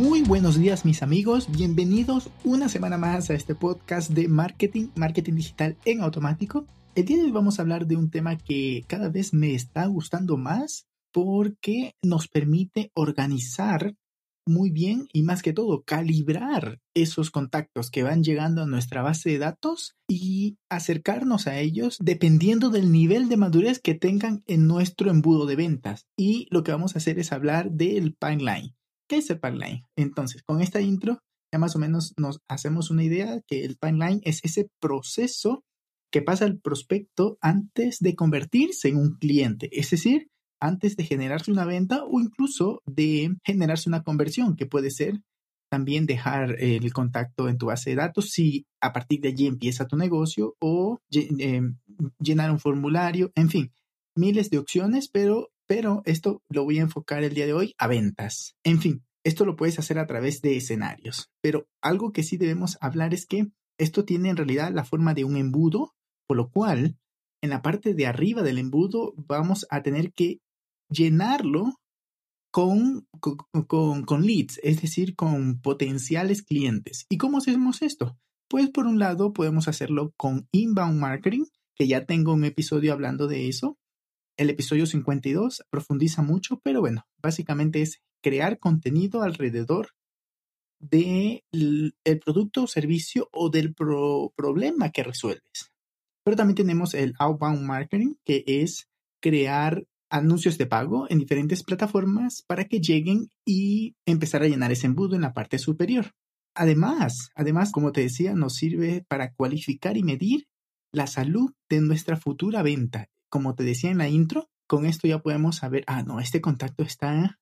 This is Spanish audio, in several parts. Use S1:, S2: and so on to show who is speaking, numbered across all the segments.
S1: Muy buenos días mis amigos, bienvenidos una semana más a este podcast de marketing, marketing digital en automático. El día de hoy vamos a hablar de un tema que cada vez me está gustando más porque nos permite organizar muy bien y más que todo calibrar esos contactos que van llegando a nuestra base de datos y acercarnos a ellos dependiendo del nivel de madurez que tengan en nuestro embudo de ventas. Y lo que vamos a hacer es hablar del pipeline. ¿Qué es el pipeline? Entonces, con esta intro, ya más o menos nos hacemos una idea que el pipeline es ese proceso que pasa el prospecto antes de convertirse en un cliente, es decir, antes de generarse una venta o incluso de generarse una conversión, que puede ser también dejar el contacto en tu base de datos si a partir de allí empieza tu negocio o em, llenar un formulario, en fin, miles de opciones, pero pero esto lo voy a enfocar el día de hoy a ventas. En fin, esto lo puedes hacer a través de escenarios, pero algo que sí debemos hablar es que esto tiene en realidad la forma de un embudo, por lo cual en la parte de arriba del embudo vamos a tener que llenarlo con, con, con, leads, es decir, con potenciales clientes. ¿Y cómo hacemos esto? Pues por un lado podemos hacerlo con inbound marketing, que ya tengo un episodio hablando de eso, el episodio 52 profundiza mucho, pero bueno, básicamente es crear contenido alrededor del el producto o servicio o del problema que resuelves. Pero también tenemos el outbound marketing, que es crear anuncios de pago en diferentes plataformas para que lleguen y empezar a llenar ese embudo en la parte superior. Además, además, como te decía, nos sirve para cualificar y medir la salud de nuestra futura venta como te decía en la intro, con esto ya podemos saber, ah, no, este contacto está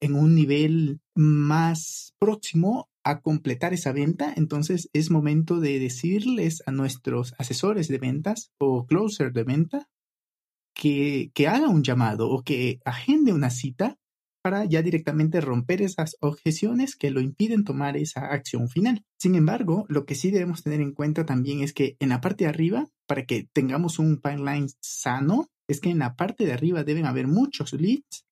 S1: en un nivel más próximo a completar esa venta, entonces es momento de decirles a nuestros asesores de ventas o closer de venta que, que haga un llamado o que agende una cita para ya directamente romper esas objeciones que lo impiden tomar esa acción final. Sin embargo, lo que sí debemos tener en cuenta también es que en la parte de arriba, para que tengamos un pipeline sano, es que en la parte de arriba deben haber muchos leads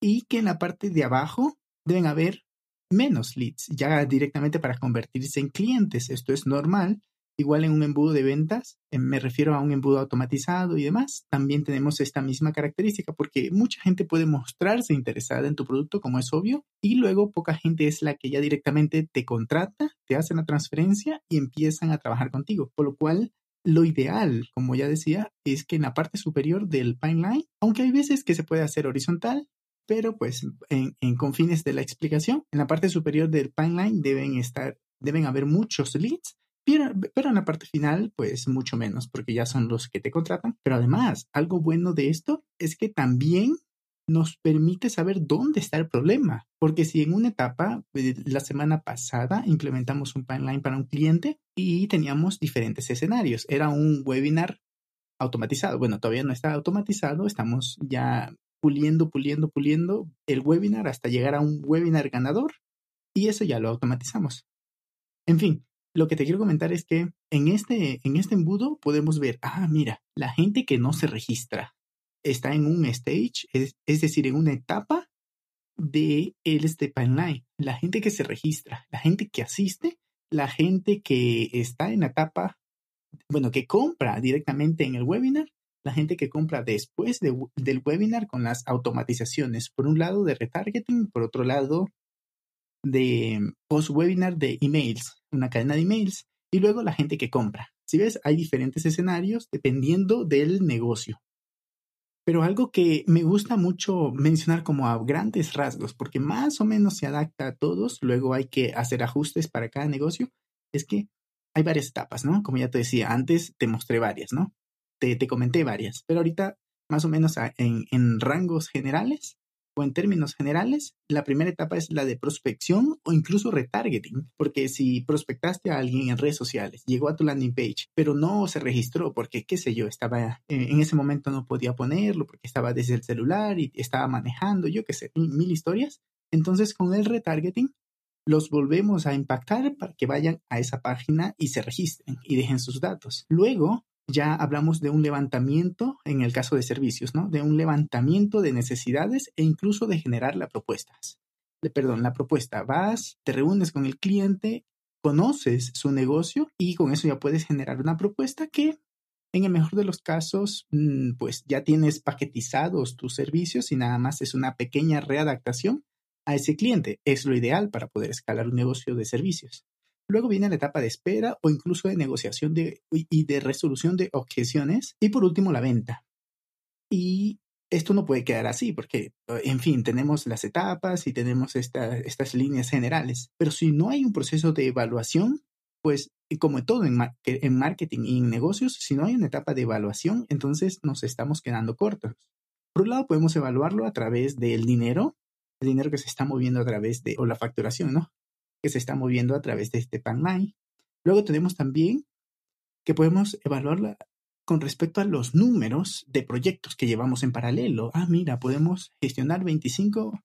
S1: y que en la parte de abajo deben haber menos leads, ya directamente para convertirse en clientes. Esto es normal Igual en un embudo de ventas, eh, me refiero a un embudo automatizado y demás, también tenemos esta misma característica porque mucha gente puede mostrarse interesada en tu producto, como es obvio, y luego poca gente es la que ya directamente te contrata, te hace la transferencia y empiezan a trabajar contigo. Por lo cual, lo ideal, como ya decía, es que en la parte superior del pipeline, aunque hay veces que se puede hacer horizontal, pero pues en, confines de la explicación, en la parte superior del pipeline deben estar, deben haber muchos leads pero, en la parte final, pues mucho menos, porque ya son los que te contratan. Pero además, algo bueno de esto es que también nos permite saber dónde está el problema. Porque si en una etapa, eh, la semana pasada, implementamos un pipeline para un cliente y teníamos diferentes escenarios. Era un webinar automatizado. Bueno, todavía no está automatizado, estamos ya puliendo, puliendo, puliendo el webinar hasta llegar a un webinar ganador y eso ya lo automatizamos. En fin, lo que te quiero comentar es que en este, en este embudo podemos ver, ah, mira, la gente que no se registra está en un stage, es, decir, en una etapa de el este pipeline. La gente que se registra, la gente que asiste, la gente que está en la etapa, bueno, que compra directamente en el webinar, la gente que compra después del webinar con las automatizaciones, por un lado de retargeting, por otro lado de post-webinar de emails, una cadena de emails, y luego la gente que compra. Si ves, hay diferentes escenarios dependiendo del negocio. Pero algo que me gusta mucho mencionar como a grandes rasgos, porque más o menos se adapta a todos, luego hay que hacer ajustes para cada negocio, es que hay varias etapas, ¿no? Como ya te decía, antes te mostré varias, ¿no? Te, te comenté varias, pero ahorita más o menos en, en rangos generales o en términos generales, la primera etapa es la de prospección o incluso retargeting, porque si prospectaste a alguien en redes sociales, llegó a tu landing page, pero no se registró porque, qué sé yo, estaba eh, en ese momento no podía ponerlo porque estaba desde el celular y estaba manejando, yo qué sé, mil historias. Entonces, con el retargeting, los volvemos a impactar para que vayan a esa página y se registren y dejen sus datos. Luego, ya hablamos de un levantamiento en el caso de servicios, ¿no? De un levantamiento de necesidades e incluso de generar las propuestas. De, perdón, la propuesta. Vas, te reúnes con el cliente, conoces su negocio y con eso ya puedes generar una propuesta que en el mejor de los casos, mm, pues ya tienes paquetizados tus servicios y nada más es una pequeña readaptación a ese cliente. Es lo ideal para poder escalar un negocio de servicios. Luego viene la etapa de espera o incluso de negociación y de resolución de objeciones. Y por último, la venta. Y esto no puede quedar así porque, en fin, tenemos las etapas y tenemos estas líneas generales. Pero si no hay un proceso de evaluación, pues como todo en, en marketing y en negocios, si no hay una etapa de evaluación, entonces nos estamos quedando cortos. Por un lado, podemos evaluarlo a través del dinero, el dinero que se está moviendo a través de, o la facturación, ¿no? Que se está moviendo a través de este pipeline. Luego tenemos también que podemos evaluarla con respecto a los números de proyectos que llevamos en paralelo. Ah, mira, podemos gestionar 25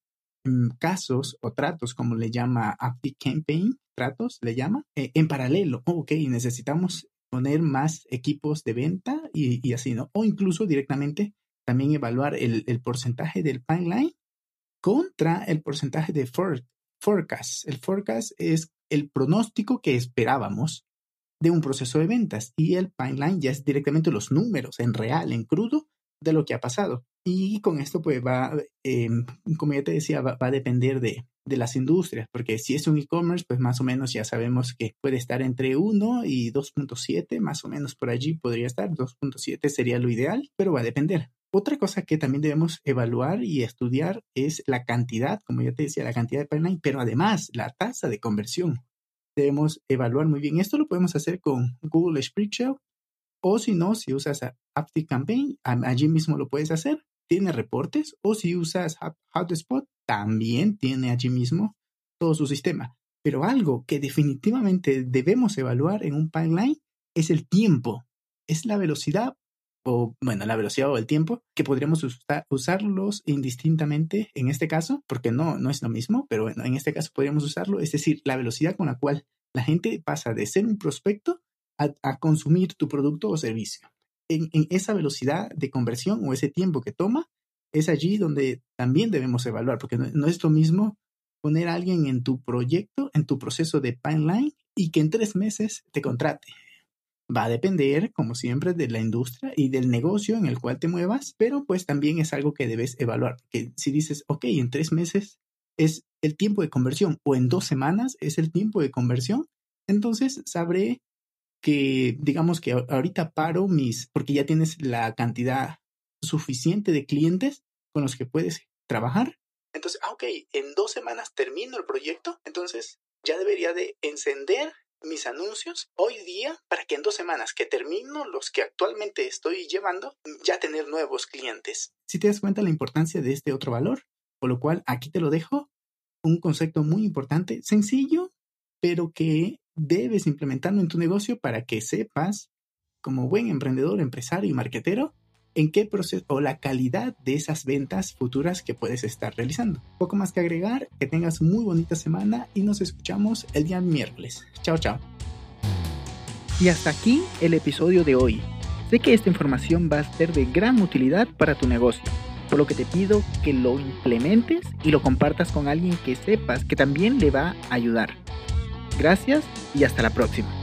S1: mm, casos o tratos, como le llama Active Campaign, tratos, le llama, eh, en paralelo. Oh, ok, necesitamos poner más equipos de venta y, así, ¿no? O incluso directamente también evaluar el, el porcentaje del pipeline contra el porcentaje de FORT, forecast. El forecast es el pronóstico que esperábamos de un proceso de ventas y el pipeline ya es directamente los números en real, en crudo, de lo que ha pasado. Y con esto, pues va, em, como ya te decía, va, a depender de, de, las industrias, porque si es un e-commerce, pues más o menos ya sabemos que puede estar entre 1 y 2.7, más o menos por allí podría estar. 2.7 sería lo ideal, pero va a depender. Otra cosa que también debemos evaluar y estudiar es la cantidad, como ya te decía, la cantidad de pipeline, pero además la tasa de conversión. Debemos evaluar muy bien. Esto lo podemos hacer con Google Spreadsheet o si no, si usas Active Campaign, allí mismo lo puedes hacer. Tiene reportes o si usas HubSpot, también tiene allí mismo todo su sistema. Pero algo que definitivamente debemos evaluar en un pipeline es el tiempo, es la velocidad o bueno, la velocidad o el tiempo, que podríamos usarlos indistintamente en este caso, porque no, no es lo mismo, pero bueno, en este caso podríamos usarlo, es decir, la velocidad con la cual la gente pasa de ser un prospecto a, consumir tu producto o servicio. En, esa velocidad de conversión o ese tiempo que toma, es allí donde también debemos evaluar, porque no, no es lo mismo poner a alguien en tu proyecto, en tu proceso de pipeline y que en tres meses te contrate Va a depender, como siempre, de la industria y del negocio en el cual te muevas, pero pues también es algo que debes evaluar. Que si dices, ok, en tres meses es el tiempo de conversión o en dos semanas es el tiempo de conversión, entonces sabré que, digamos que ahorita paro mis, porque ya tienes la cantidad suficiente de clientes con los que puedes trabajar. Entonces, ah, ok, en dos semanas termino el proyecto, entonces ya debería de encender mis anuncios hoy día para que en dos semanas que termino los que actualmente estoy llevando, ya tener nuevos clientes. Si te das cuenta la importancia de este otro valor, por lo cual aquí te lo dejo, un concepto muy importante, sencillo, pero que debes implementarlo en tu negocio para que sepas, como buen emprendedor, empresario y marketero, en qué proceso o la calidad de esas ventas futuras que puedes estar realizando. Poco más que agregar, que tengas muy bonita semana y nos escuchamos el día miércoles. Chao, chao. Y hasta aquí el episodio de hoy. Sé que esta información va a ser de gran utilidad para tu negocio, por lo que te pido que lo implementes y lo compartas con alguien que sepas que también le va a ayudar. Gracias y hasta la próxima.